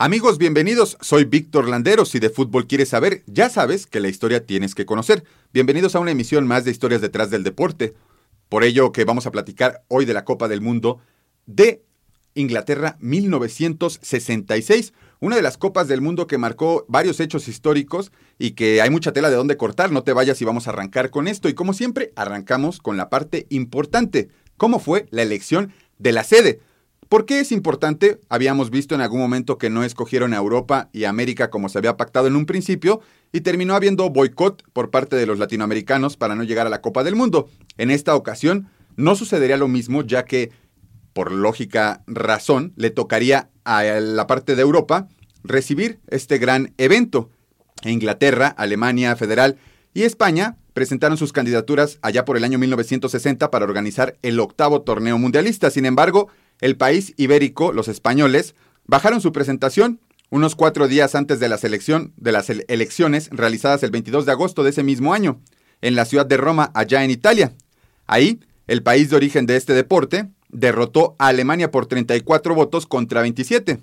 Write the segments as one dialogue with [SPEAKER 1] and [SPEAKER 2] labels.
[SPEAKER 1] Amigos, bienvenidos. Soy Víctor Landeros. Si de fútbol quieres saber, ya sabes que la historia tienes que conocer. Bienvenidos a una emisión más de Historias detrás del deporte. Por ello que vamos a platicar hoy de la Copa del Mundo de Inglaterra 1966, una de las copas del mundo que marcó varios hechos históricos y que hay mucha tela de dónde cortar. No te vayas y vamos a arrancar con esto. Y como siempre, arrancamos con la parte importante. ¿Cómo fue la elección de la sede? ¿Por qué es importante? Habíamos visto en algún momento que no escogieron a Europa y América como se había pactado en un principio y terminó habiendo boicot por parte de los latinoamericanos para no llegar a la Copa del Mundo. En esta ocasión no sucedería lo mismo ya que, por lógica razón, le tocaría a la parte de Europa recibir este gran evento. Inglaterra, Alemania Federal y España presentaron sus candidaturas allá por el año 1960 para organizar el octavo torneo mundialista. Sin embargo, el país ibérico, los españoles, bajaron su presentación unos cuatro días antes de la selección, de las elecciones realizadas el 22 de agosto de ese mismo año, en la ciudad de Roma, allá en Italia. Ahí, el país de origen de este deporte derrotó a Alemania por 34 votos contra 27.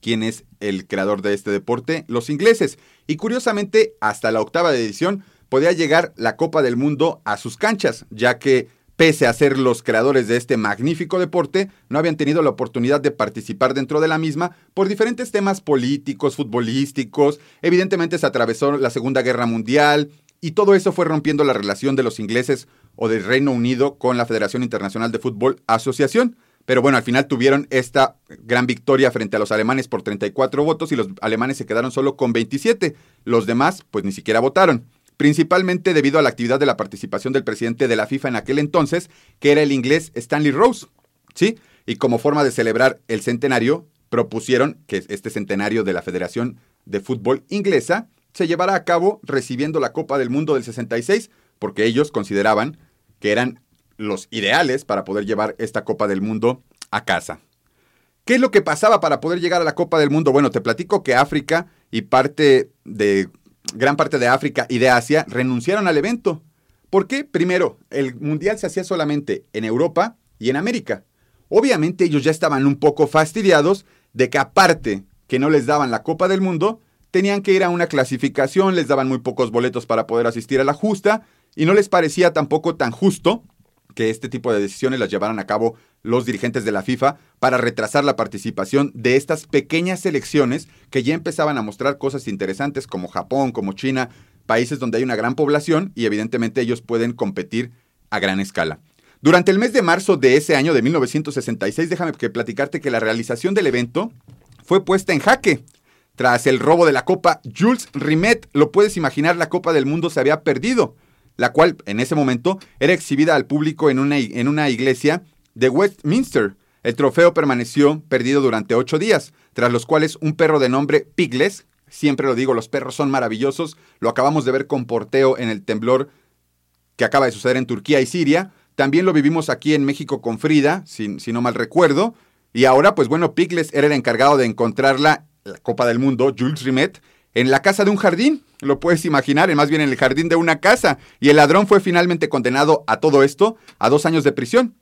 [SPEAKER 1] ¿Quién es el creador de este deporte? Los ingleses. Y curiosamente, hasta la octava edición podía llegar la Copa del Mundo a sus canchas, ya que pese a ser los creadores de este magnífico deporte, no habían tenido la oportunidad de participar dentro de la misma por diferentes temas políticos, futbolísticos, evidentemente se atravesó la Segunda Guerra Mundial y todo eso fue rompiendo la relación de los ingleses o del Reino Unido con la Federación Internacional de Fútbol Asociación. Pero bueno, al final tuvieron esta gran victoria frente a los alemanes por 34 votos y los alemanes se quedaron solo con 27. Los demás pues ni siquiera votaron principalmente debido a la actividad de la participación del presidente de la FIFA en aquel entonces, que era el inglés Stanley Rose. ¿Sí? Y como forma de celebrar el centenario, propusieron que este centenario de la Federación de Fútbol Inglesa se llevara a cabo recibiendo la Copa del Mundo del 66, porque ellos consideraban que eran los ideales para poder llevar esta Copa del Mundo a casa. ¿Qué es lo que pasaba para poder llegar a la Copa del Mundo? Bueno, te platico que África y parte de gran parte de África y de Asia renunciaron al evento. ¿Por qué? Primero, el Mundial se hacía solamente en Europa y en América. Obviamente ellos ya estaban un poco fastidiados de que aparte que no les daban la Copa del Mundo, tenían que ir a una clasificación, les daban muy pocos boletos para poder asistir a la justa y no les parecía tampoco tan justo que este tipo de decisiones las llevaran a cabo los dirigentes de la FIFA para retrasar la participación de estas pequeñas selecciones que ya empezaban a mostrar cosas interesantes como Japón, como China, países donde hay una gran población y evidentemente ellos pueden competir a gran escala. Durante el mes de marzo de ese año de 1966, déjame que platicarte que la realización del evento fue puesta en jaque. Tras el robo de la copa, Jules Rimet, lo puedes imaginar, la Copa del Mundo se había perdido la cual en ese momento era exhibida al público en una, iglesia de Westminster. El trofeo permaneció perdido durante ocho días, tras los cuales un perro de nombre Pigles, siempre lo digo, los perros son maravillosos, lo acabamos de ver con porteo en el temblor que acaba de suceder en Turquía y Siria, también lo vivimos aquí en México con Frida, si, si no mal recuerdo, y ahora pues bueno, Pigles era el encargado de encontrarla, la Copa del Mundo, Jules Rimet, en la casa de un jardín, lo puedes imaginar, más bien en el jardín de una casa, y el ladrón fue finalmente condenado a todo esto a dos años de prisión.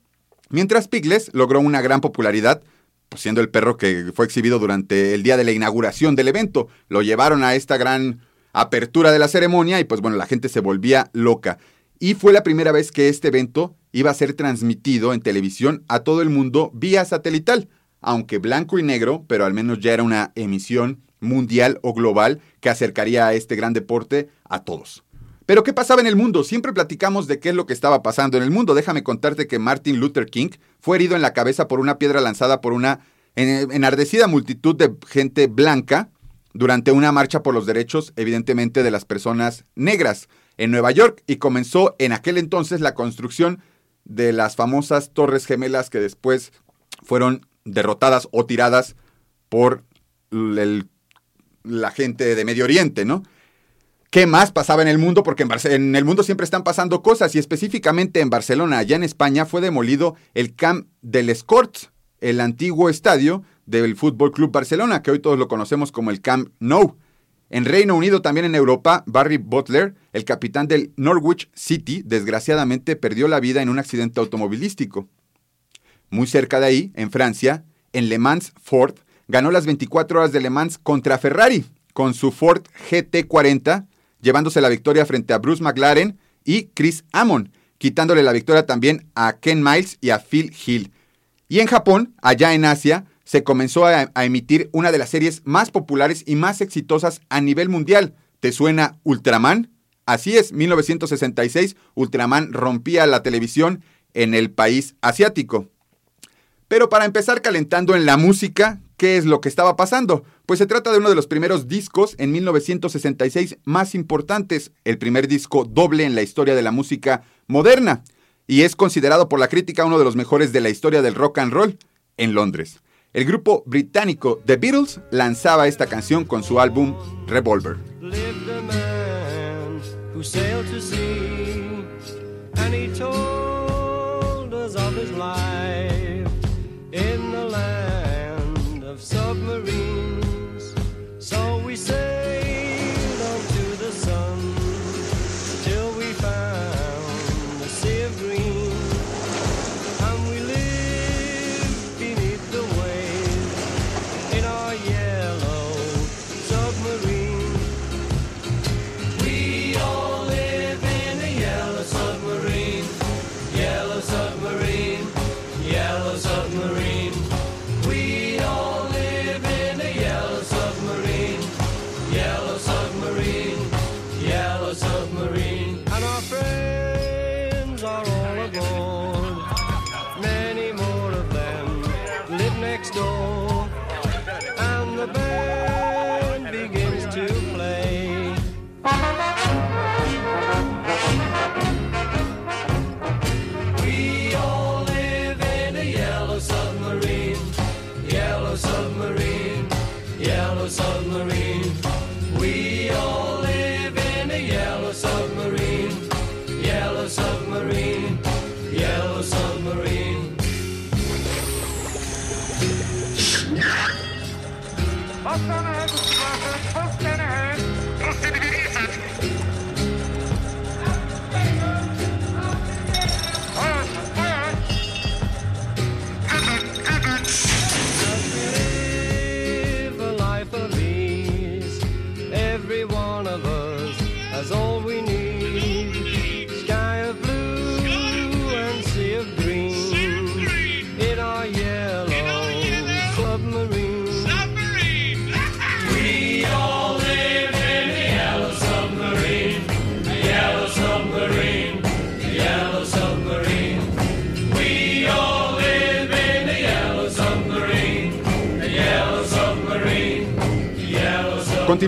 [SPEAKER 1] Mientras Pigles logró una gran popularidad, pues siendo el perro que fue exhibido durante el día de la inauguración del evento, lo llevaron a esta gran apertura de la ceremonia y pues bueno, la gente se volvía loca. Y fue la primera vez que este evento iba a ser transmitido en televisión a todo el mundo vía satelital, aunque blanco y negro, pero al menos ya era una emisión mundial o global que acercaría a este gran deporte a todos. Pero ¿qué pasaba en el mundo? Siempre platicamos de qué es lo que estaba pasando en el mundo. Déjame contarte que Martin Luther King fue herido en la cabeza por una piedra lanzada por una enardecida multitud de gente blanca durante una marcha por los derechos, evidentemente, de las personas negras en Nueva York y comenzó en aquel entonces la construcción de las famosas Torres Gemelas que después fueron derrotadas o tiradas por el la gente de Medio Oriente, ¿no? ¿Qué más pasaba en el mundo? Porque en, el mundo siempre están pasando cosas y específicamente en Barcelona, allá en España, fue demolido el Camp del Escorts, el antiguo estadio del Fútbol Club Barcelona, que hoy todos lo conocemos como el Camp Nou. En Reino Unido, también en Europa, Barry Butler, el capitán del Norwich City, desgraciadamente perdió la vida en un accidente automovilístico. Muy cerca de ahí, en Francia, en Le Mans Ford, ganó las 24 horas de Le Mans contra Ferrari con su Ford GT40, llevándose la victoria frente a Bruce McLaren y Chris Amon, quitándole la victoria también a Ken Miles y a Phil Hill. Y en Japón, allá en Asia, se comenzó a, a, emitir una de las series más populares y más exitosas a nivel mundial. ¿Te suena Ultraman? Así es, 1966, Ultraman rompía la televisión en el país asiático. Pero para empezar calentando en la música, ¿qué es lo que estaba pasando? Pues se trata de uno de los primeros discos en 1966 más importantes, el primer disco doble en la historia de la música moderna, y es considerado por la crítica uno de los mejores de la historia del rock and roll en Londres. El grupo británico The Beatles lanzaba esta canción con su álbum Revolver. over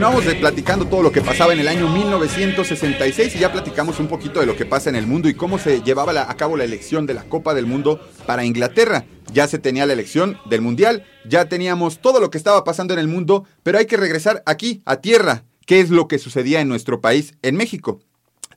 [SPEAKER 1] Continuamos platicando todo lo que pasaba en el año 1966 y ya platicamos un poquito de lo que pasa en el mundo y cómo se llevaba a cabo la elección de la Copa del Mundo para Inglaterra. Ya se tenía la elección del Mundial, ya teníamos todo lo que estaba pasando en el mundo, pero hay que regresar aquí, a tierra. ¿Qué es lo que sucedía en nuestro país, en México?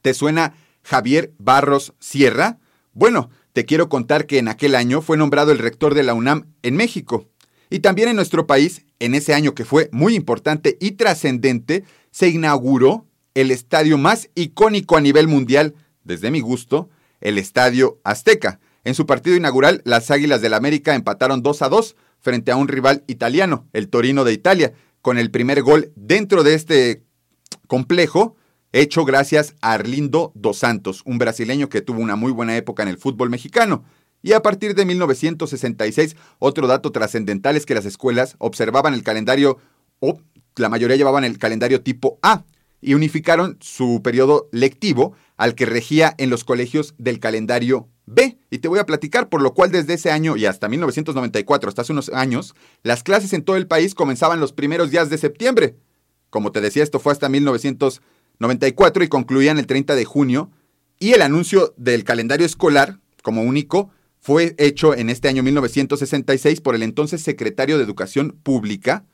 [SPEAKER 1] ¿Te suena Javier Barros Sierra? Bueno, te quiero contar que en aquel año fue nombrado el rector de la UNAM en México. Y también en nuestro país, en ese año que fue muy importante y trascendente, se inauguró el estadio más icónico a nivel mundial, desde mi gusto, el Estadio Azteca. En su partido inaugural, las Águilas del América empataron 2 a 2 frente a un rival italiano, el Torino de Italia, con el primer gol dentro de este complejo, hecho gracias a Arlindo Dos Santos, un brasileño que tuvo una muy buena época en el fútbol mexicano. Y a partir de 1966, otro dato trascendental es que las escuelas observaban el calendario, o la mayoría llevaban el calendario tipo A, y unificaron su periodo lectivo al que regía en los colegios del calendario B. Y te voy a platicar, por lo cual desde ese año y hasta 1994, hasta hace unos años, las clases en todo el país comenzaban los primeros días de septiembre. Como te decía, esto fue hasta 1994 y concluían el 30 de junio. Y el anuncio del calendario escolar, como único, fue hecho en este año 1966 por el entonces secretario de Educación Pública,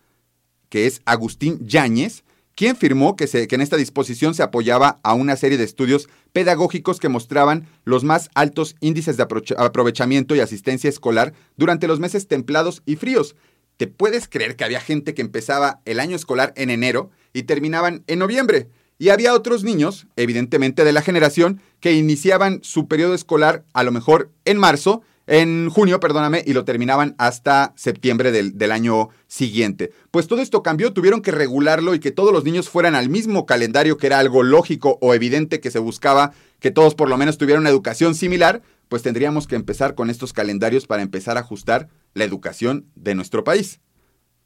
[SPEAKER 1] que es Agustín Yáñez, quien firmó que, se, que, en esta disposición se apoyaba a una serie de estudios pedagógicos que mostraban los más altos índices de aprovechamiento y asistencia escolar durante los meses templados y fríos. ¿Te puedes creer que había gente que empezaba el año escolar en enero y terminaban en noviembre? Y había otros niños, evidentemente de la generación, que iniciaban su periodo escolar a lo mejor en marzo, en junio, perdóname, y lo terminaban hasta septiembre del, año siguiente. Pues todo esto cambió, tuvieron que regularlo y que todos los niños fueran al mismo calendario, que era algo lógico o evidente que se buscaba que todos por lo menos tuvieran una educación similar, pues tendríamos que empezar con estos calendarios para empezar a ajustar la educación de nuestro país.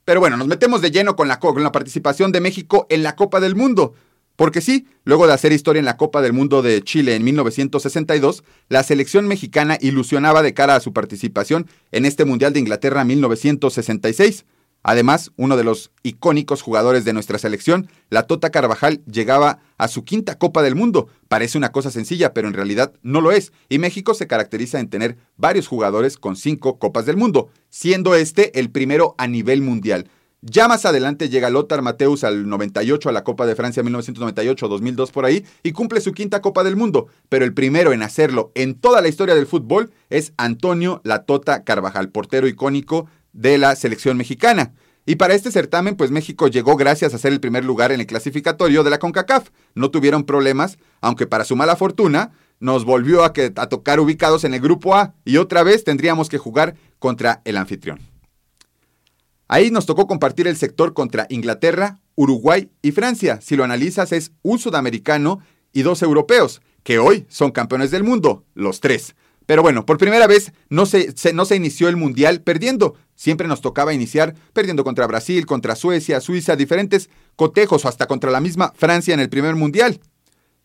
[SPEAKER 1] Pero bueno, nos metemos de lleno con la, con la participación de México en la Copa del Mundo. Porque sí, luego de hacer historia en la Copa del Mundo de Chile en 1962, la selección mexicana ilusionaba de cara a su participación en este Mundial de Inglaterra 1966. Además, uno de los icónicos jugadores de nuestra selección, la Tota Carvajal, llegaba a su quinta Copa del Mundo. Parece una cosa sencilla, pero en realidad no lo es. Y México se caracteriza en tener varios jugadores con cinco Copas del Mundo, siendo este el primero a nivel mundial. Ya más adelante llega Lothar Mateus al 98 a la Copa de Francia 1998-2002 por ahí y cumple su quinta Copa del Mundo, pero el primero en hacerlo en toda la historia del fútbol es Antonio Latota Carvajal, portero icónico de la selección mexicana. Y para este certamen, pues México llegó gracias a ser el primer lugar en el clasificatorio de la CONCACAF. No tuvieron problemas, aunque para su mala fortuna nos volvió a, a tocar ubicados en el grupo A y otra vez tendríamos que jugar contra el anfitrión. Ahí nos tocó compartir el sector contra Inglaterra, Uruguay y Francia. Si lo analizas es un sudamericano y dos europeos, que hoy son campeones del mundo, los tres. Pero bueno, por primera vez no se, no se inició el Mundial perdiendo. Siempre nos tocaba iniciar perdiendo contra Brasil, contra Suecia, Suiza, diferentes cotejos hasta contra la misma Francia en el primer Mundial.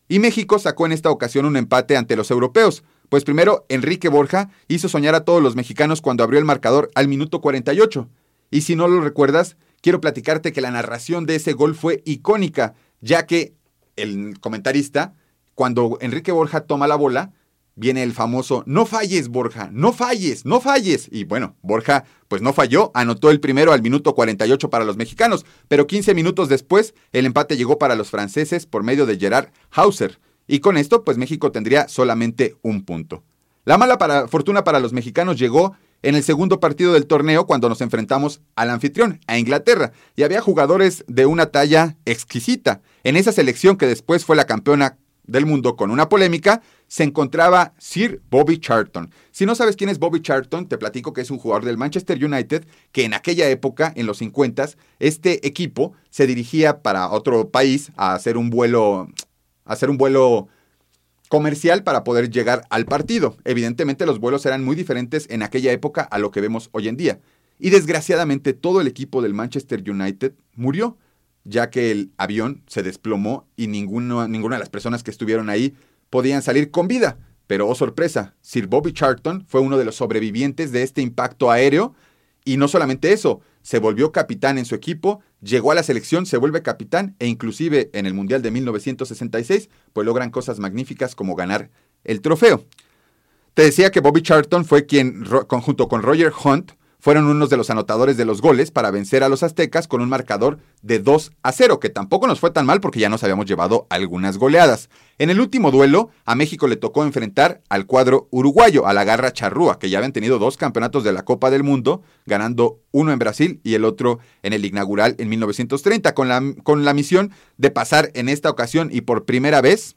[SPEAKER 1] Y México sacó en esta ocasión un empate ante los europeos. Pues primero, Enrique Borja hizo soñar a todos los mexicanos cuando abrió el marcador al minuto 48. Y si no lo recuerdas, quiero platicarte que la narración de ese gol fue icónica, ya que el comentarista, cuando Enrique Borja toma la bola, viene el famoso, no falles Borja, no falles, no falles. Y bueno, Borja pues no falló, anotó el primero al minuto 48 para los mexicanos, pero 15 minutos después el empate llegó para los franceses por medio de Gerard Hauser. Y con esto pues México tendría solamente un punto. La mala fortuna para los mexicanos llegó en el segundo partido del torneo cuando nos enfrentamos al anfitrión, a Inglaterra, y había jugadores de una talla exquisita. En esa selección que después fue la campeona del mundo con una polémica, se encontraba Sir Bobby Charlton. Si no sabes quién es Bobby Charlton, te platico que es un jugador del Manchester United que en aquella época, en los 50, este equipo se dirigía para otro país a hacer un vuelo, a hacer un vuelo comercial para poder llegar al partido. Evidentemente los vuelos eran muy diferentes en aquella época a lo que vemos hoy en día. Y desgraciadamente todo el equipo del Manchester United murió, ya que el avión se desplomó y ninguno, ninguna de las personas que estuvieron ahí podían salir con vida. Pero, oh sorpresa, Sir Bobby Charlton fue uno de los sobrevivientes de este impacto aéreo. Y no solamente eso, se volvió capitán en su equipo, llegó a la selección, se vuelve capitán e inclusive en el Mundial de 1966, pues logran cosas magníficas como ganar el trofeo. Te decía que Bobby Charlton fue quien, junto con Roger Hunt, fueron unos de los anotadores de los goles para vencer a los aztecas con un marcador de 2 a 0, que tampoco nos fue tan mal porque ya nos habíamos llevado algunas goleadas. En el último duelo, a México le tocó enfrentar al cuadro uruguayo, a la Garra Charrúa, que ya habían tenido dos campeonatos de la Copa del Mundo, ganando uno en Brasil y el otro en el inaugural en 1930, con la, con la misión de pasar en esta ocasión y por primera vez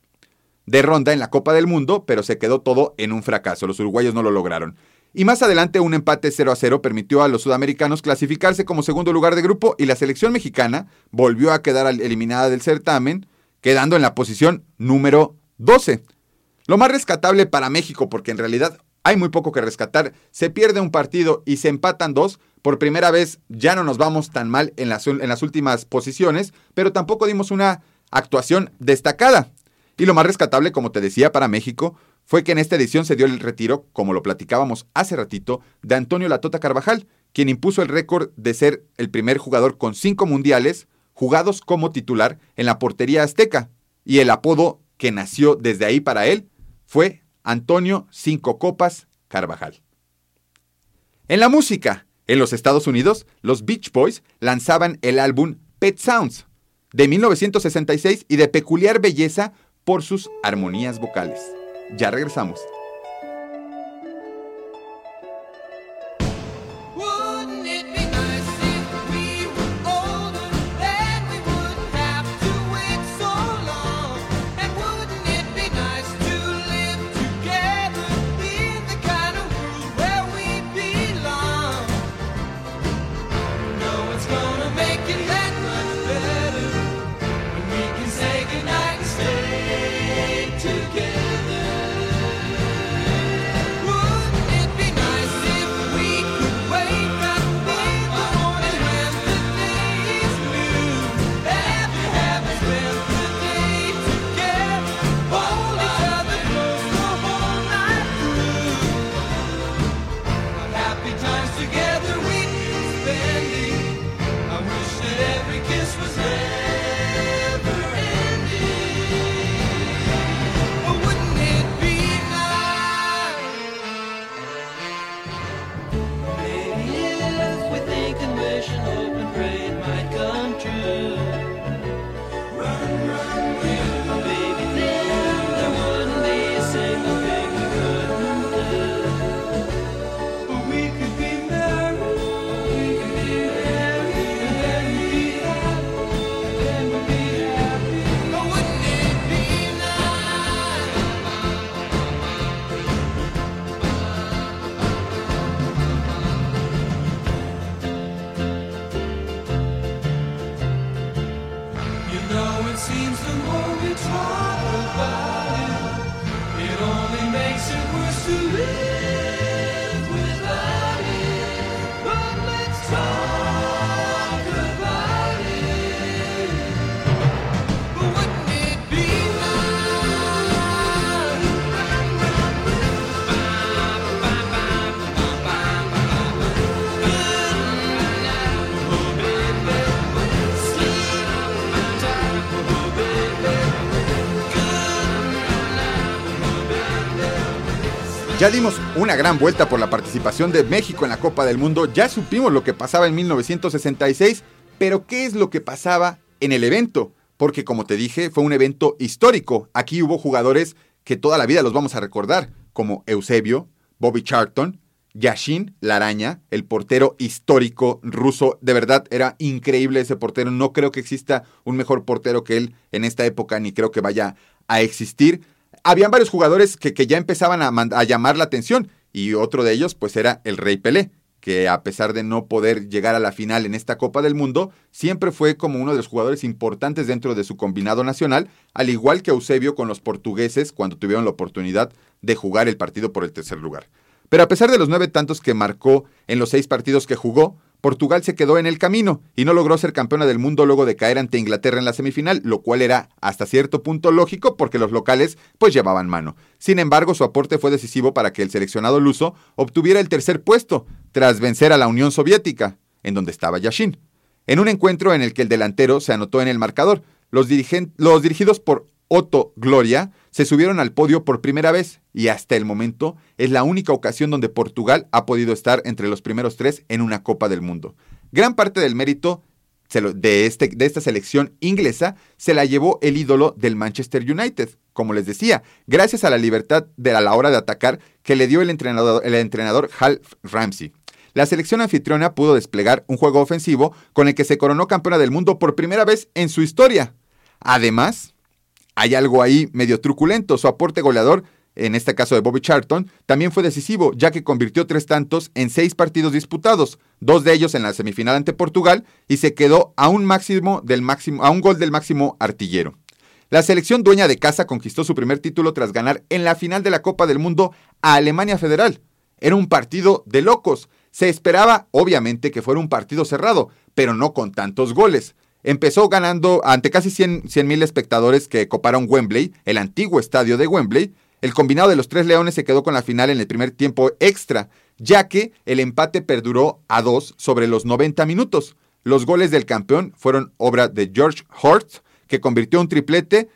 [SPEAKER 1] de ronda en la Copa del Mundo, pero se quedó todo en un fracaso. Los uruguayos no lo lograron. Y más adelante un empate 0 a 0 permitió a los sudamericanos clasificarse como segundo lugar de grupo y la selección mexicana volvió a quedar eliminada del certamen, quedando en la posición número 12. Lo más rescatable para México, porque en realidad hay muy poco que rescatar, se pierde un partido y se empatan dos, por primera vez ya no nos vamos tan mal en las, en las últimas posiciones, pero tampoco dimos una actuación destacada. Y lo más rescatable, como te decía, para México fue que en esta edición se dio el retiro, como lo platicábamos hace ratito, de Antonio Latota Carvajal, quien impuso el récord de ser el primer jugador con cinco mundiales jugados como titular en la portería azteca. Y el apodo que nació desde ahí para él fue Antonio Cinco Copas Carvajal. En la música, en los Estados Unidos, los Beach Boys lanzaban el álbum Pet Sounds de 1966 y de peculiar belleza por sus armonías vocales. Ya regresamos. believe. Ya dimos una gran vuelta por la participación de México en la Copa del Mundo, ya supimos lo que pasaba en 1966, pero ¿qué es lo que pasaba en el evento? Porque como te dije, fue un evento histórico. Aquí hubo jugadores que toda la vida los vamos a recordar, como Eusebio, Bobby Charlton, Yashin la araña, el portero histórico ruso. De verdad, era increíble ese portero. No creo que exista un mejor portero que él en esta época, ni creo que vaya a existir habían varios jugadores que, ya empezaban a, llamar la atención y otro de ellos pues era el Rey Pelé, que a pesar de no poder llegar a la final en esta Copa del Mundo, siempre fue como uno de los jugadores importantes dentro de su combinado nacional, al igual que Eusebio con los portugueses cuando tuvieron la oportunidad de jugar el partido por el tercer lugar. Pero a pesar de los nueve tantos que marcó en los seis partidos que jugó, Portugal se quedó en el camino y no logró ser campeona del mundo luego de caer ante Inglaterra en la semifinal, lo cual era hasta cierto punto lógico porque los locales pues llevaban mano. Sin embargo, su aporte fue decisivo para que el seleccionado luso obtuviera el tercer puesto tras vencer a la Unión Soviética, en donde estaba Yashin. En un encuentro en el que el delantero se anotó en el marcador, los, los dirigidos por Otto Gloria se subieron al podio por primera vez y hasta el momento es la única ocasión donde Portugal ha podido estar entre los primeros tres en una Copa del Mundo. Gran parte del mérito de, este, de esta selección inglesa se la llevó el ídolo del Manchester United, como les decía, gracias a la libertad de a la hora de atacar que le dio el entrenador, el entrenador Hal Ramsey. La selección anfitriona pudo desplegar un juego ofensivo con el que se coronó campeona del mundo por primera vez en su historia. Además, hay algo ahí medio truculento. Su aporte goleador, en este caso de Bobby Charlton, también fue decisivo, ya que convirtió tres tantos en seis partidos disputados, dos de ellos en la semifinal ante Portugal, y se quedó a un, máximo del máximo, a un gol del máximo artillero. La selección dueña de casa conquistó su primer título tras ganar en la final de la Copa del Mundo a Alemania Federal. Era un partido de locos. Se esperaba, obviamente, que fuera un partido cerrado, pero no con tantos goles. Empezó ganando ante casi 100 mil espectadores que coparon Wembley, el antiguo estadio de Wembley. El combinado de los tres leones se quedó con la final en el primer tiempo extra, ya que el empate perduró a dos sobre los 90 minutos. Los goles del campeón fueron obra de George Hort, que convirtió un triplete,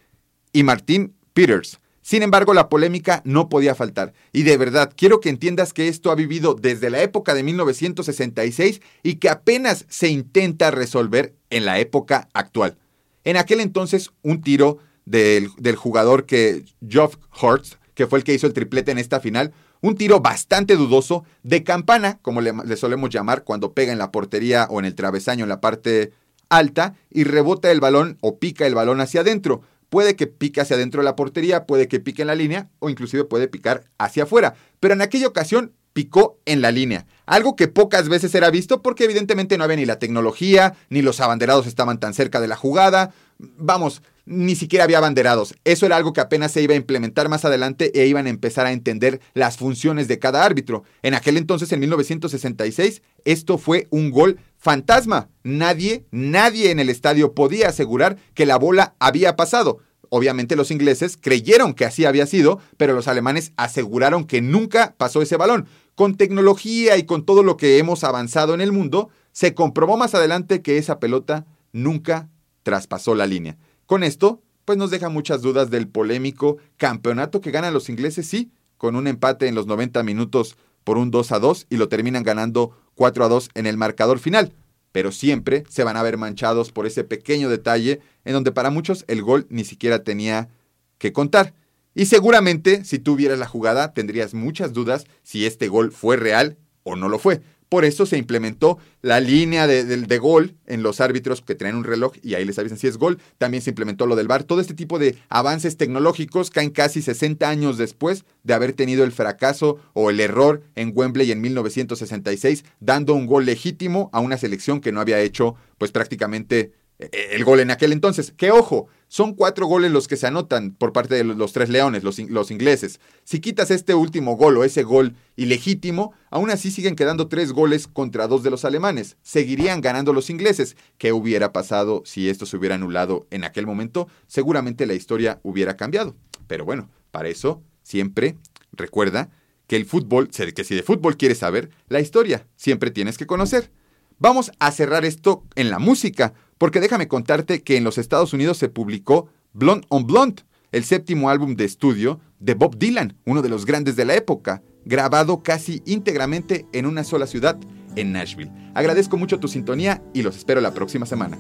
[SPEAKER 1] y Martin Peters. Sin embargo, la polémica no podía faltar. Y de verdad, quiero que entiendas que esto ha vivido desde la época de 1966 y que apenas se intenta resolver en la época actual. En aquel entonces, un tiro del, jugador que Geoff Hurst, que fue el que hizo el triplete en esta final, un tiro bastante dudoso de campana, como le, le, solemos llamar cuando pega en la portería o en el travesaño en la parte alta y rebota el balón o pica el balón hacia adentro. Puede que pique hacia adentro de la portería, puede que pique en la línea o inclusive puede picar hacia afuera. Pero en aquella ocasión picó en la línea. Algo que pocas veces era visto porque evidentemente no había ni la tecnología, ni los abanderados estaban tan cerca de la jugada. Vamos, ni siquiera había abanderados. Eso era algo que apenas se iba a implementar más adelante e iban a empezar a entender las funciones de cada árbitro. En aquel entonces, en 1966, esto fue un gol fantasma. Nadie, nadie en el estadio podía asegurar que la bola había pasado. Obviamente los ingleses creyeron que así había sido, pero los alemanes aseguraron que nunca pasó ese balón. Con tecnología y con todo lo que hemos avanzado en el mundo, se comprobó más adelante que esa pelota nunca traspasó la línea. Con esto, pues nos deja muchas dudas del polémico campeonato que ganan los ingleses, sí, con un empate en los 90 minutos por un 2 a 2 y lo terminan ganando 4 a 2 en el marcador final. Pero siempre se van a ver manchados por ese pequeño detalle en donde para muchos el gol ni siquiera tenía que contar. Y seguramente si tú vieras la jugada tendrías muchas dudas si este gol fue real o no lo fue. Por eso se implementó la línea de, gol en los árbitros que tienen un reloj y ahí les avisan si es gol. También se implementó lo del VAR. Todo este tipo de avances tecnológicos caen casi 60 años después de haber tenido el fracaso o el error en Wembley en 1966, dando un gol legítimo a una selección que no había hecho pues prácticamente eh, el gol en aquel entonces. Que ojo, son cuatro goles los que se anotan por parte de los tres leones, los, ingleses. Si quitas este último gol o ese gol ilegítimo, aún así siguen quedando tres goles contra dos de los alemanes. Seguirían ganando los ingleses. ¿Qué hubiera pasado si esto se hubiera anulado en aquel momento? Seguramente la historia hubiera cambiado. Pero bueno, para eso siempre recuerda que el fútbol, que si de fútbol quieres saber, la historia siempre tienes que conocer. Vamos a cerrar esto en la música porque déjame contarte que en los Estados Unidos se publicó Blonde on Blonde, el séptimo álbum de estudio de Bob Dylan, uno de los grandes de la época, grabado casi íntegramente en una sola ciudad, en Nashville. Agradezco mucho tu sintonía y los espero la próxima semana.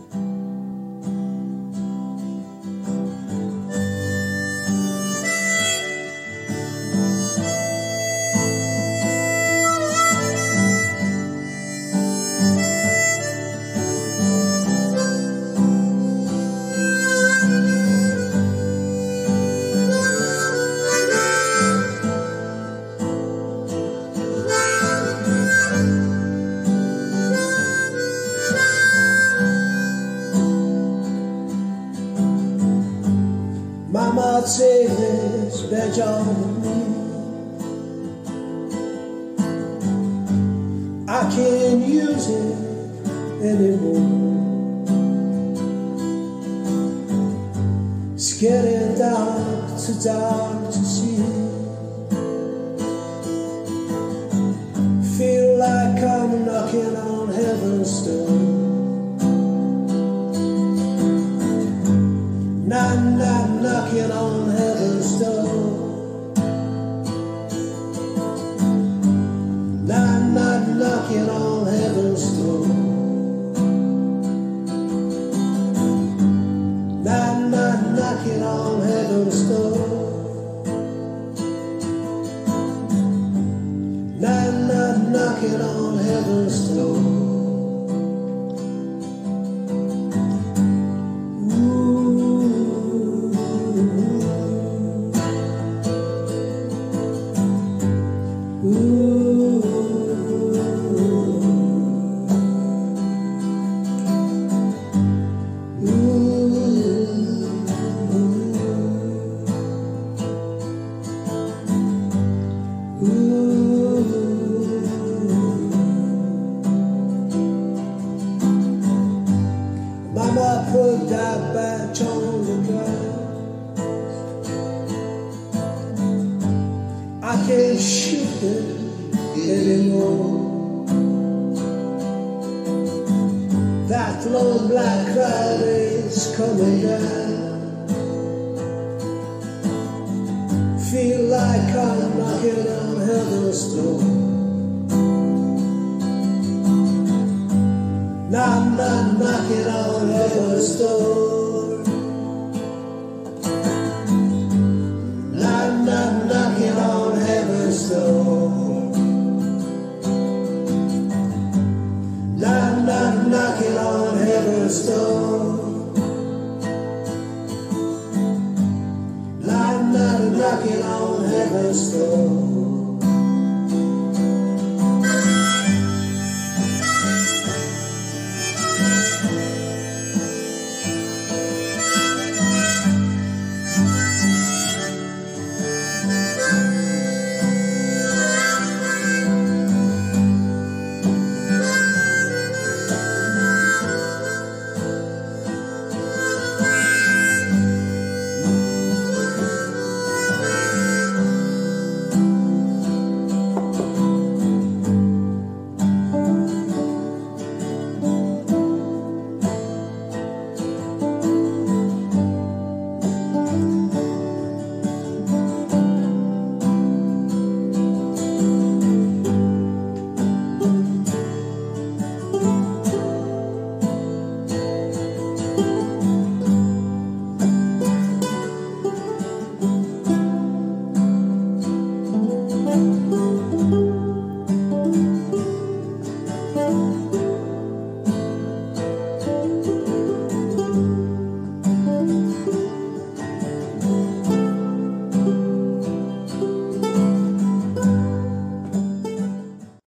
[SPEAKER 2] still.